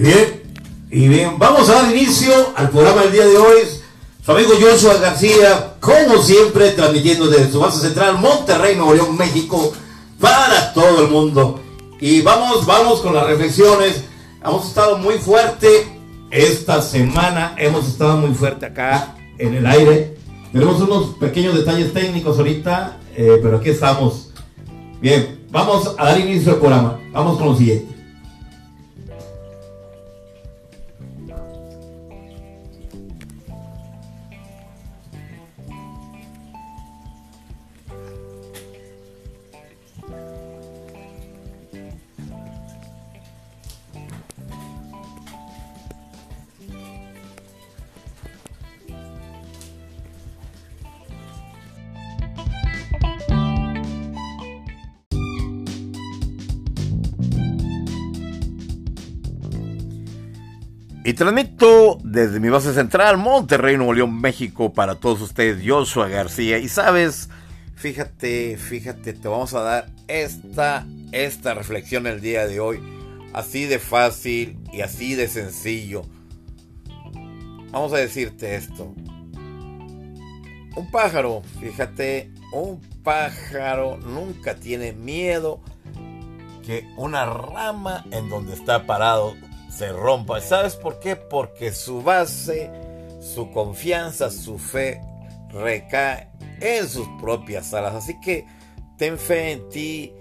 Bien, y bien, vamos a dar inicio al programa del día de hoy. Su amigo Joshua García, como siempre, transmitiendo desde su base central, Monterrey, Nuevo León, México, para todo el mundo. Y vamos, vamos con las reflexiones. Hemos estado muy fuerte esta semana, hemos estado muy fuerte acá en el aire. Tenemos unos pequeños detalles técnicos ahorita, eh, pero aquí estamos. Bien, vamos a dar inicio al programa. Vamos con lo siguiente. Transmito desde mi base central, Monterrey, Nuevo León, México, para todos ustedes, Joshua García. Y sabes, fíjate, fíjate, te vamos a dar esta, esta reflexión el día de hoy. Así de fácil y así de sencillo. Vamos a decirte esto. Un pájaro, fíjate, un pájaro nunca tiene miedo que una rama en donde está parado se rompa. ¿Sabes por qué? Porque su base, su confianza, su fe recae en sus propias alas. Así que ten fe en ti,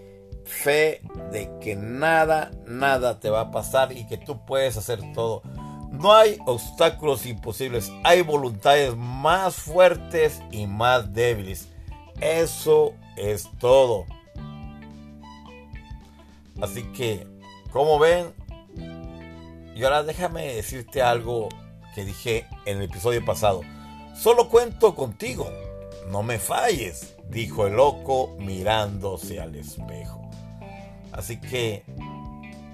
fe de que nada, nada te va a pasar y que tú puedes hacer todo. No hay obstáculos imposibles, hay voluntades más fuertes y más débiles. Eso es todo. Así que, como ven, y ahora déjame decirte algo que dije en el episodio pasado. Solo cuento contigo. No me falles, dijo el loco mirándose al espejo. Así que,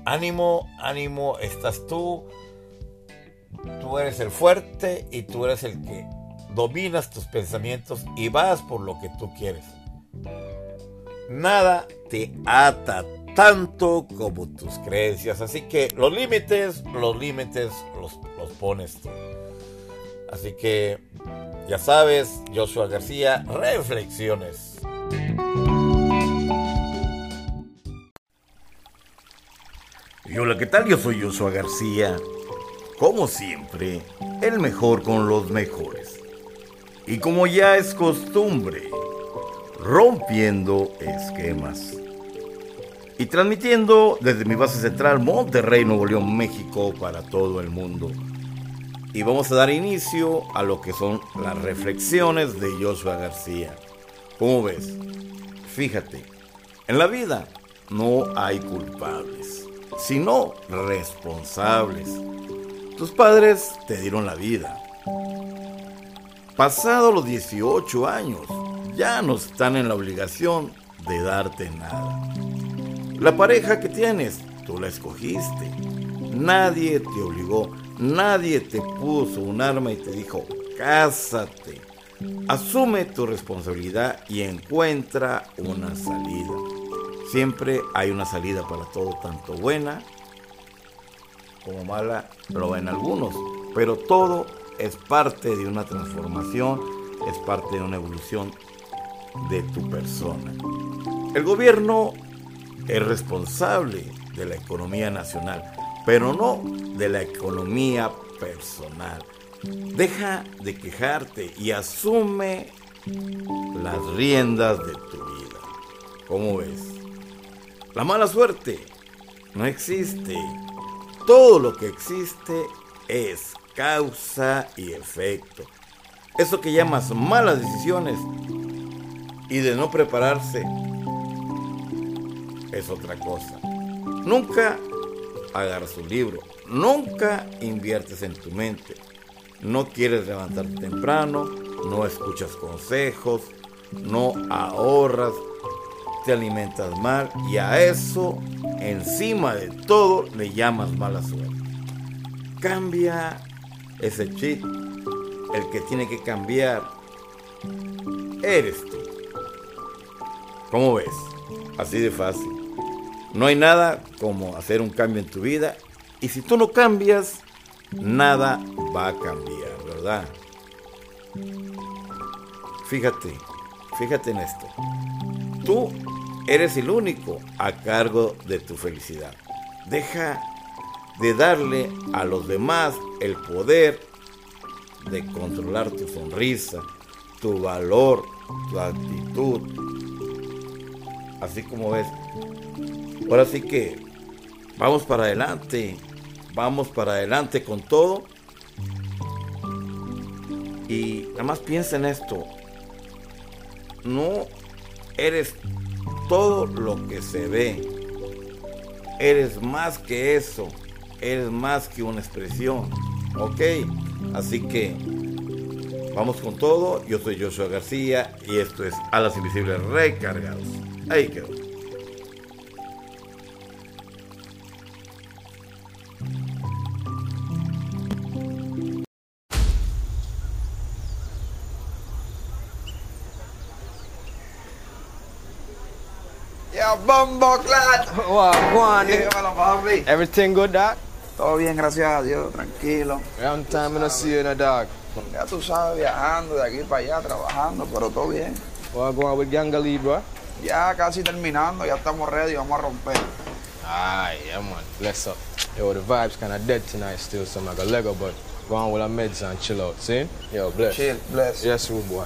ánimo, ánimo, estás tú. Tú eres el fuerte y tú eres el que dominas tus pensamientos y vas por lo que tú quieres. Nada te ata tanto como tus creencias. Así que los límites, los límites los, los pones tú. Así que ya sabes, Joshua García, reflexiones. Y hola, ¿qué tal? Yo soy Joshua García. Como siempre, el mejor con los mejores. Y como ya es costumbre, rompiendo esquemas y transmitiendo desde mi base central Monterrey, Nuevo León, México, para todo el mundo. Y vamos a dar inicio a lo que son las reflexiones de Joshua García. ¿Cómo ves? Fíjate, en la vida no hay culpables, sino responsables. Tus padres te dieron la vida. Pasado los 18 años, ya no están en la obligación de darte nada. La pareja que tienes, tú la escogiste. Nadie te obligó, nadie te puso un arma y te dijo, cásate. Asume tu responsabilidad y encuentra una salida. Siempre hay una salida para todo, tanto buena como mala, pero en algunos. Pero todo es parte de una transformación, es parte de una evolución de tu persona. El gobierno es responsable de la economía nacional, pero no de la economía personal. Deja de quejarte y asume las riendas de tu vida. ¿Cómo ves? La mala suerte no existe. Todo lo que existe es causa y efecto. Eso que llamas malas decisiones y de no prepararse es otra cosa. Nunca agarras un libro, nunca inviertes en tu mente. No quieres levantarte temprano, no escuchas consejos, no ahorras, te alimentas mal y a eso, encima de todo, le llamas mala suerte. Cambia ese chip. El que tiene que cambiar eres tú. ¿Cómo ves? Así de fácil. No hay nada como hacer un cambio en tu vida Y si tú no cambias, nada va a cambiar, ¿verdad? Fíjate, fíjate en esto. Tú eres el único a cargo de tu felicidad. Deja de darle a los demás el poder de controlar tu sonrisa, tu valor, tu actitud. Así como ves. Ahora sí que vamos para adelante. Vamos para adelante con todo. Y nada más piensa en esto. No eres todo lo que se ve. Eres más que eso. Eres más que una expresión. ¿Ok? Así que vamos con todo. Yo soy Joshua García y esto es Alas Invisibles Recargados. Ahí quedó. Bombo Clat. Juan, papi. Everything good, dog? Todo bien, gracias a Dios, tranquilo. Long time no see you, no, dog. Ya tú sabes, viajando de aquí para allá, trabajando, pero todo bien. What going with Gangali, bro? Ya casi terminando, ya estamos ready, vamos a romper. Aye, yeah, man. Bless up. Yo, the vibe's kind of dead tonight still, so I'm like a Lego, but go on with our meds and chill out, see? Yo, bless. Chill, bless. Yes, rude boy.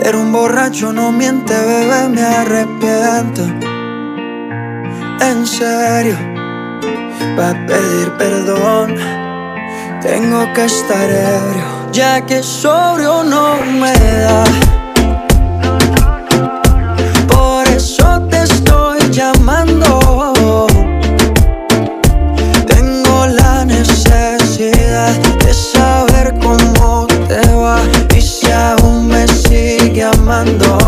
Pero un borracho no miente, bebé, me arrepiento. En serio, va a pedir perdón. Tengo que estar ebrio, ya que sobrio no me da. Por eso te estoy llamando. Sigue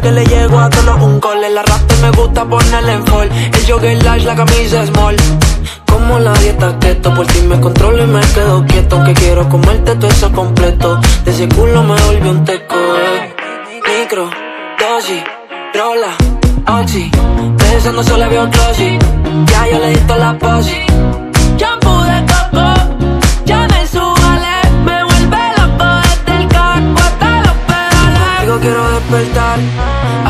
Que le llego a todos un gol. El arrastre me gusta ponerle en fall. El jogger large, la camisa small. Como la dieta keto, por ti me controlo y me quedo quieto. Que quiero comerte todo eso completo. De ese culo me volvió un teco. Micro, dosis, rola, oxi. Pensando solo veo glossy. Ya yo le di toda la posi. Shampoo de coco, ya me subale. Me vuelve loco desde el carro hasta los pedales. Digo quiero despertar,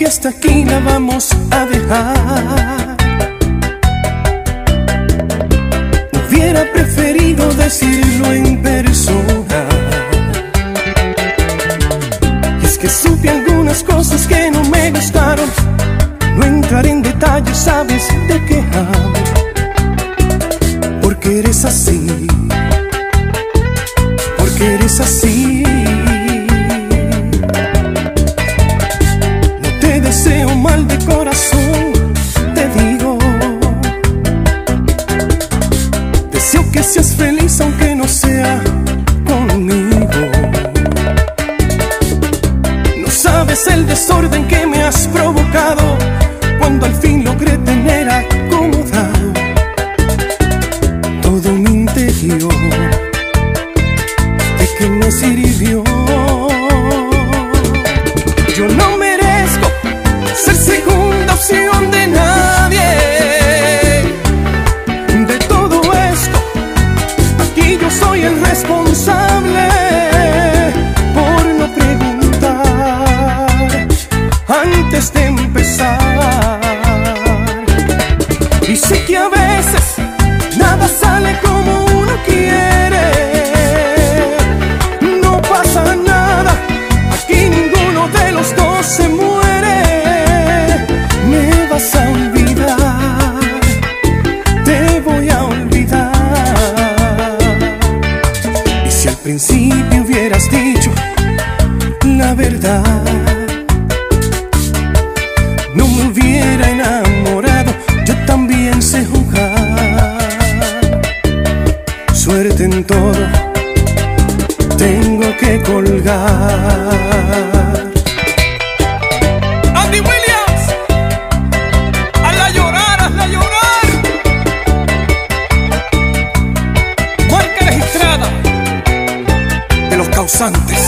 Que hasta aquí la vamos a dejar. Hubiera preferido decirlo en persona. Y es que supe algunas cosas que no me gustaron. No entraré en detalles, sabes de qué hablo. Porque eres así. Desorden que me has provocado de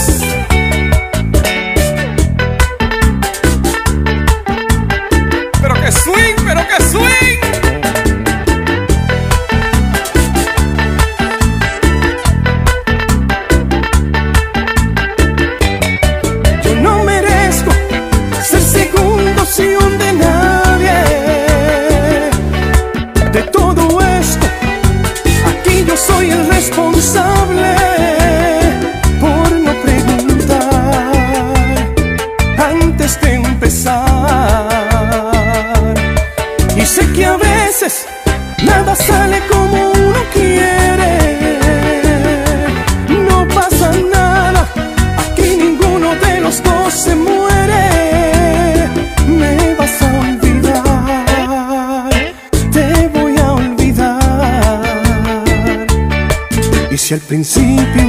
al principio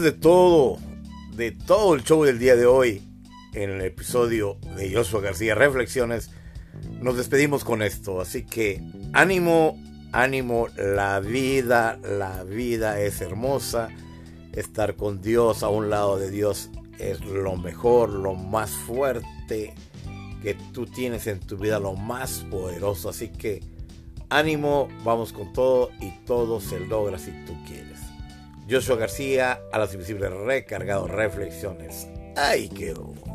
de todo, de todo el show del día de hoy, en el episodio de Joshua García Reflexiones, nos despedimos con esto. Así que ánimo, ánimo, la vida, la vida es hermosa. Estar con Dios, a un lado de Dios, es lo mejor, lo más fuerte que tú tienes en tu vida, lo más poderoso. Así que ánimo, vamos con todo y todo se logra si tú quieres. Joshua García, a las invisibles recargado reflexiones. Ahí quedó.